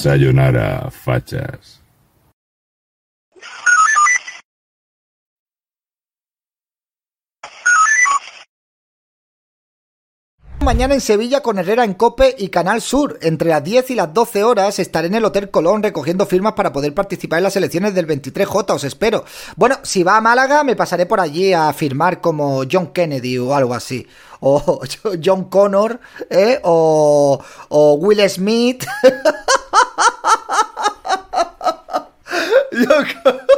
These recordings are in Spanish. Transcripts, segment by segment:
Sayonara, fachas. Mañana en Sevilla con Herrera en Cope y Canal Sur. Entre las 10 y las 12 horas estaré en el Hotel Colón recogiendo firmas para poder participar en las elecciones del 23J, os espero. Bueno, si va a Málaga me pasaré por allí a firmar como John Kennedy o algo así. O John Connor, ¿eh? O, o Will Smith.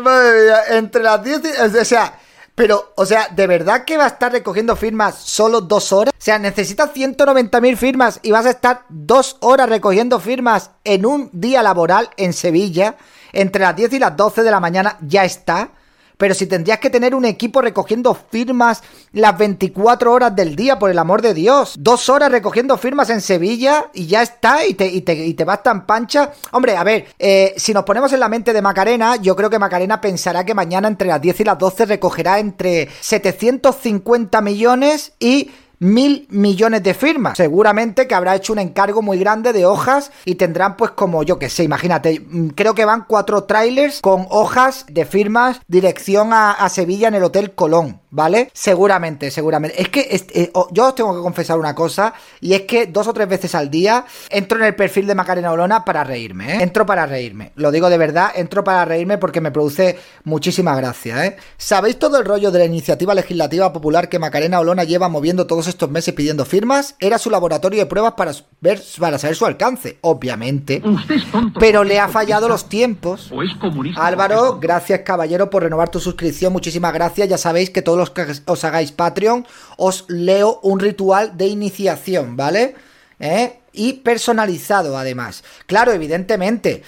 Mía, entre las 10 y... O sea... Pero, o sea, ¿de verdad que va a estar recogiendo firmas solo dos horas? O sea, necesitas 190.000 firmas y vas a estar dos horas recogiendo firmas en un día laboral en Sevilla. Entre las 10 y las 12 de la mañana ya está pero si tendrías que tener un equipo recogiendo firmas las 24 horas del día, por el amor de Dios. Dos horas recogiendo firmas en Sevilla y ya está, y te, y te, vas tan pancha. Hombre, a ver, eh, si nos ponemos en la mente de Macarena, yo creo que Macarena pensará que mañana entre las 10 y las 12 recogerá entre 750 millones y mil millones de firmas. Seguramente que habrá hecho un encargo muy grande de hojas y tendrán pues como yo que sé, imagínate, mm, creo que van cuatro trailers con hojas de firmas dirección a, a Sevilla en el Hotel Colón. ¿Vale? Seguramente, seguramente. Es que eh, yo os tengo que confesar una cosa, y es que dos o tres veces al día entro en el perfil de Macarena Olona para reírme, ¿eh? Entro para reírme. Lo digo de verdad, entro para reírme porque me produce muchísima gracia, ¿eh? ¿Sabéis todo el rollo de la iniciativa legislativa popular que Macarena Olona lleva moviendo todos estos meses pidiendo firmas? Era su laboratorio de pruebas para ver, para saber su alcance, obviamente. Pero le ha fallado los tiempos. Álvaro, gracias caballero por renovar tu suscripción, muchísimas gracias. Ya sabéis que todos los que os hagáis Patreon, os leo un ritual de iniciación, ¿vale? ¿Eh? Y personalizado además. Claro, evidentemente,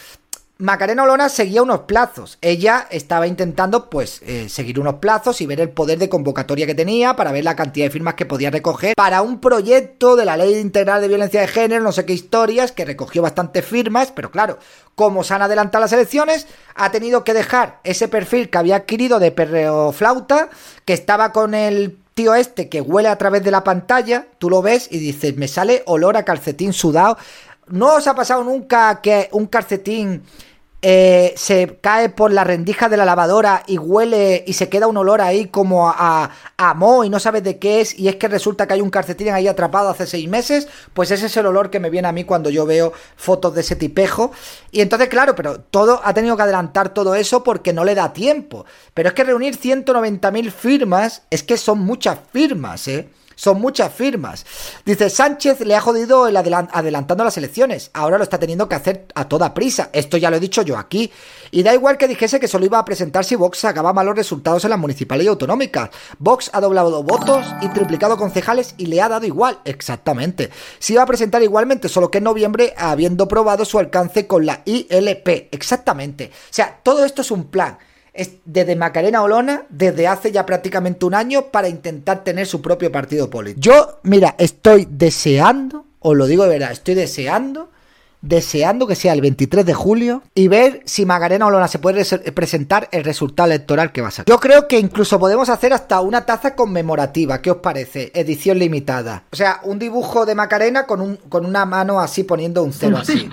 Macarena Olona seguía unos plazos. Ella estaba intentando, pues, eh, seguir unos plazos y ver el poder de convocatoria que tenía para ver la cantidad de firmas que podía recoger para un proyecto de la Ley Integral de Violencia de Género, no sé qué historias, que recogió bastantes firmas, pero claro, como se han adelantado las elecciones, ha tenido que dejar ese perfil que había adquirido de perreo flauta, que estaba con el tío este que huele a través de la pantalla, tú lo ves y dices, me sale olor a calcetín sudado. ¿No os ha pasado nunca que un calcetín eh, se cae por la rendija de la lavadora y huele y se queda un olor ahí como a, a, mo y no sabes de qué es y es que resulta que hay un calcetín ahí atrapado hace seis meses, pues ese es el olor que me viene a mí cuando yo veo fotos de ese tipejo. Y entonces, claro, pero todo ha tenido que adelantar todo eso porque no le da tiempo. Pero es que reunir 190.000 firmas es que son muchas firmas, ¿eh? Son muchas firmas. Dice, Sánchez le ha jodido el adelantando las elecciones. Ahora lo está teniendo que hacer a toda prisa. Esto ya lo he dicho yo aquí. Y da igual que dijese que solo iba a presentar si Vox sacaba malos resultados en las municipales y autonómicas. Vox ha doblado votos y triplicado concejales y le ha dado igual. Exactamente. Se iba a presentar igualmente, solo que en noviembre habiendo probado su alcance con la ILP. Exactamente. O sea, todo esto es un plan desde Macarena Olona desde hace ya prácticamente un año para intentar tener su propio partido político. Yo, mira, estoy deseando, os lo digo de verdad, estoy deseando, deseando que sea el 23 de julio y ver si Macarena Olona se puede presentar el resultado electoral que va a ser. Yo creo que incluso podemos hacer hasta una taza conmemorativa, ¿qué os parece? Edición limitada. O sea, un dibujo de Macarena con, un, con una mano así poniendo un cero así.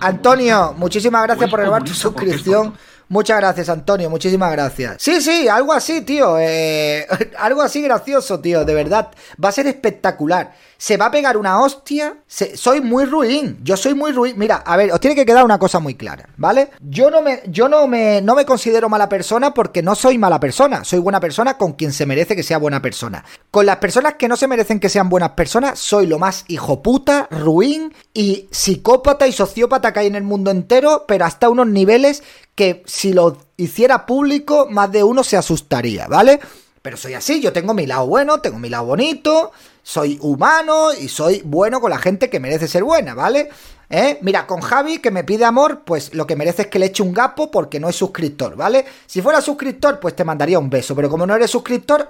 Antonio, muchísimas gracias por elevar tu suscripción. Muchas gracias, Antonio, muchísimas gracias. Sí, sí, algo así, tío. Eh, algo así gracioso, tío, de verdad. Va a ser espectacular se va a pegar una hostia. soy muy ruin. Yo soy muy ruin. Mira, a ver, os tiene que quedar una cosa muy clara, ¿vale? Yo no me, yo no me, no me considero mala persona porque no soy mala persona. Soy buena persona con quien se merece que sea buena persona. Con las personas que no se merecen que sean buenas personas, soy lo más hijo puta, ruin y psicópata y sociópata que hay en el mundo entero, pero hasta unos niveles que si lo hiciera público, más de uno se asustaría, ¿vale? Pero soy así, yo tengo mi lado bueno, tengo mi lado bonito, soy humano y soy bueno con la gente que merece ser buena, ¿vale? ¿Eh? Mira, con Javi que me pide amor, pues lo que merece es que le eche un gapo porque no es suscriptor, ¿vale? Si fuera suscriptor, pues te mandaría un beso, pero como no eres suscriptor,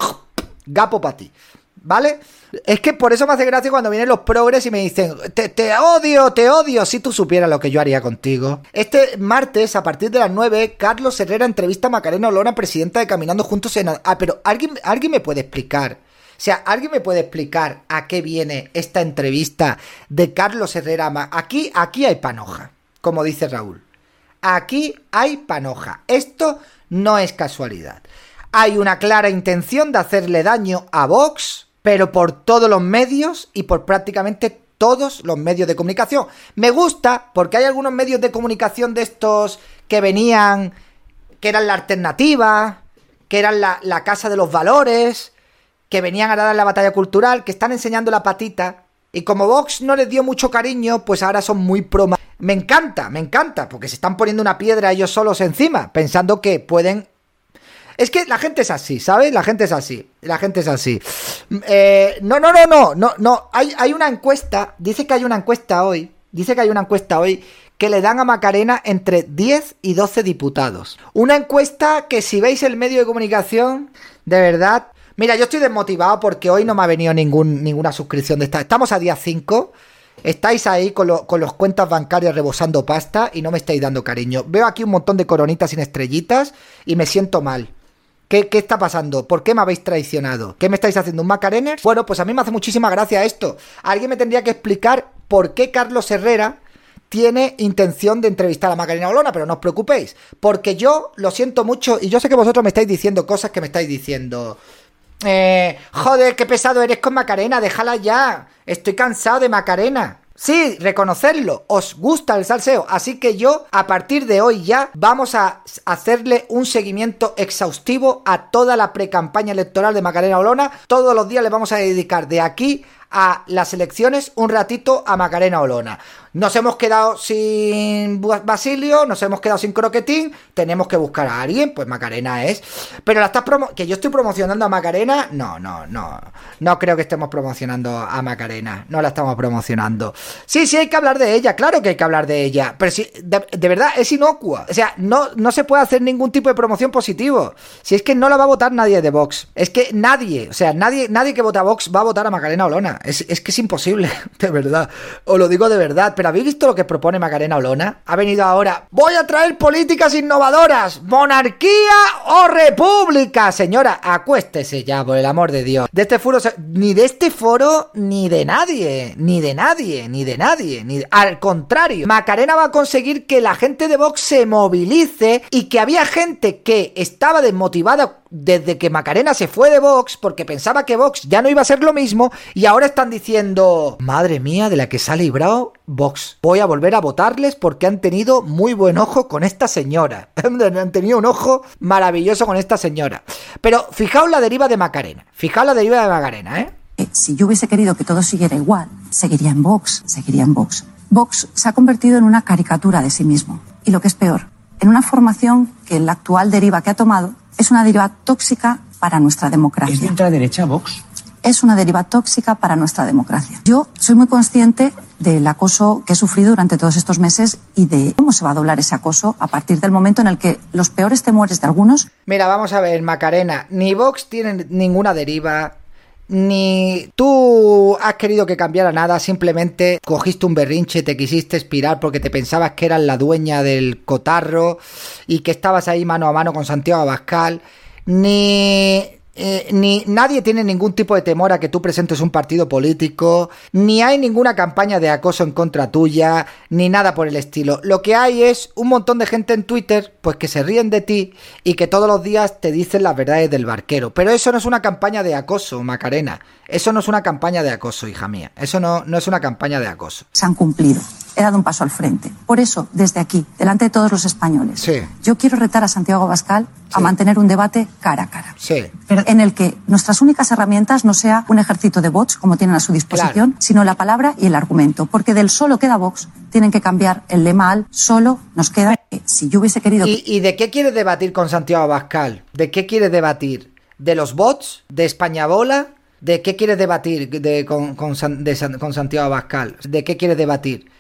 gapo para ti, ¿vale? Es que por eso me hace gracia cuando vienen los progres y me dicen, te, odio, te odio, si tú supieras lo que yo haría contigo. Este martes, a partir de las 9, Carlos Herrera entrevista a Macarena Olona, presidenta de Caminando Juntos en... Ah, pero ¿alguien, ¿alguien me puede explicar? O sea, ¿alguien me puede explicar a qué viene esta entrevista de Carlos Herrera? Aquí, aquí hay panoja, como dice Raúl. Aquí hay panoja. Esto no es casualidad. Hay una clara intención de hacerle daño a Vox pero por todos los medios y por prácticamente todos los medios de comunicación. Me gusta porque hay algunos medios de comunicación de estos que venían, que eran la alternativa, que eran la, casa de los valores, que venían a dar la batalla cultural, que están enseñando la patita. Y como Vox no les dio mucho cariño, pues ahora son muy pro. Me encanta, me encanta, porque se están poniendo una piedra ellos solos encima, pensando que pueden es que la gente es así, ¿sabes? La gente es así. La gente es así. Eh, no, no, no, no, no, no. Hay, hay una encuesta. Dice que hay una encuesta hoy. Dice que hay una encuesta hoy que le dan a Macarena entre 10 y 12 diputados. Una encuesta que si veis el medio de comunicación, de verdad... Mira, yo estoy desmotivado porque hoy no me ha venido ninguna suscripción de esta. Estamos a día 5. Estáis ahí con, con los cuentas bancarias rebosando pasta y no me estáis dando cariño. Veo aquí un montón de coronitas sin estrellitas y me siento mal. ¿Qué, está pasando? ¿Por qué me habéis traicionado? ¿Qué me estáis haciendo? ¿Un Macarener? Bueno, pues a mí me hace muchísima gracia esto. Alguien me tendría que explicar por qué Carlos Herrera tiene intención de entrevistar a Macarena Olona, pero no os preocupéis, porque yo lo siento mucho y yo sé que vosotros me estáis diciendo cosas que me estáis diciendo. Eh, joder, qué pesado eres con Macarena, déjala ya. Estoy cansado de Macarena. Sí, reconocerlo, os gusta el salseo, así que yo a partir de hoy ya vamos a hacerle un seguimiento exhaustivo a toda la pre-campaña electoral de Macarena Olona. Todos los días le vamos a dedicar de aquí a las elecciones un ratito a Macarena Olona. Nos hemos quedado sin Basilio, nos hemos quedado sin Croquetín, tenemos que buscar a alguien, pues Macarena es. Pero la estás promo que yo estoy promocionando a Macarena, no, no, no. No creo que estemos promocionando a Macarena, no la estamos promocionando. Sí, sí hay que hablar de ella, claro que hay que hablar de ella, pero si de, verdad es inocua, o sea, no, no se puede hacer ningún tipo de promoción positivo. Si es que no la va a votar nadie de Vox, es que nadie, o sea, nadie, nadie que vota a Vox va a votar a Macarena Olona. Es, que es imposible, de verdad. Os lo digo de verdad, pero ¿habéis visto lo que propone Macarena Olona? Ha venido ahora. Voy a traer políticas innovadoras. Monarquía o república. Señora, acuéstese ya, por el amor de Dios. De este foro, ni de este foro, ni de nadie. Ni de nadie, ni de nadie. Ni Al contrario, Macarena va a conseguir que la gente de Vox se movilice y que había gente que estaba desmotivada desde que Macarena se fue de Vox porque pensaba que Vox ya no iba a ser lo mismo y ahora están diciendo, madre mía, de la que se ha librado Vox. Voy a volver a votarles porque han tenido muy buen ojo con esta señora. han tenido un ojo maravilloso con esta señora. Pero fijaos la deriva de Macarena. Fijaos la deriva de Macarena, ¿eh? Eh, si yo hubiese querido que todo siguiera igual, seguiría en Vox, seguiría en Vox. Vox se ha convertido en una caricatura de sí mismo. Y lo que es peor, en una formación que la actual deriva que ha tomado es una deriva tóxica para nuestra democracia. ¿Es de ultraderecha Vox? Es una deriva tóxica para nuestra democracia. Yo soy muy consciente del acoso que he sufrido durante todos estos meses y de cómo se va a doblar ese acoso a partir del momento en el que los peores temores de algunos Mira, vamos a ver, Macarena, ni Vox tiene ninguna deriva, ni tú has querido que cambiara nada, simplemente cogiste un berrinche, te quisiste expirar porque te pensabas que eras la dueña del cotarro y que estabas ahí mano a mano con Santiago Abascal, ni... eh, ni nadie tiene ningún tipo de temor a que tú presentes un partido político, ni hay ninguna campaña de acoso en contra tuya, ni nada por el estilo. Lo que hay es un montón de gente en Twitter, pues que se ríen de ti y que todos los días te dicen las verdades del barquero. Pero eso no es una campaña de acoso, Macarena. Eso no es una campaña de acoso, hija mía. Eso no, no es una campaña de acoso. se han cumplido. He dado un paso al frente. Por eso, desde aquí, delante de todos los españoles, Sí. yo quiero retar a Santiago Abascal a Sí. mantener un debate cara a cara. Sí. En el que nuestras únicas herramientas no sea un ejército de bots, como tienen a su disposición, Claro. sino la palabra y el argumento. Porque del solo queda Vox, tienen que cambiar el lema al solo nos queda. Si yo hubiese querido. ¿Y, y de qué quieres debatir con Santiago Abascal? ¿De qué quieres debatir? ¿De los bots? ¿De España Bola? ¿De qué quieres debatir de- con, con San- de San- con Santiago Abascal? ¿De qué quieres debatir?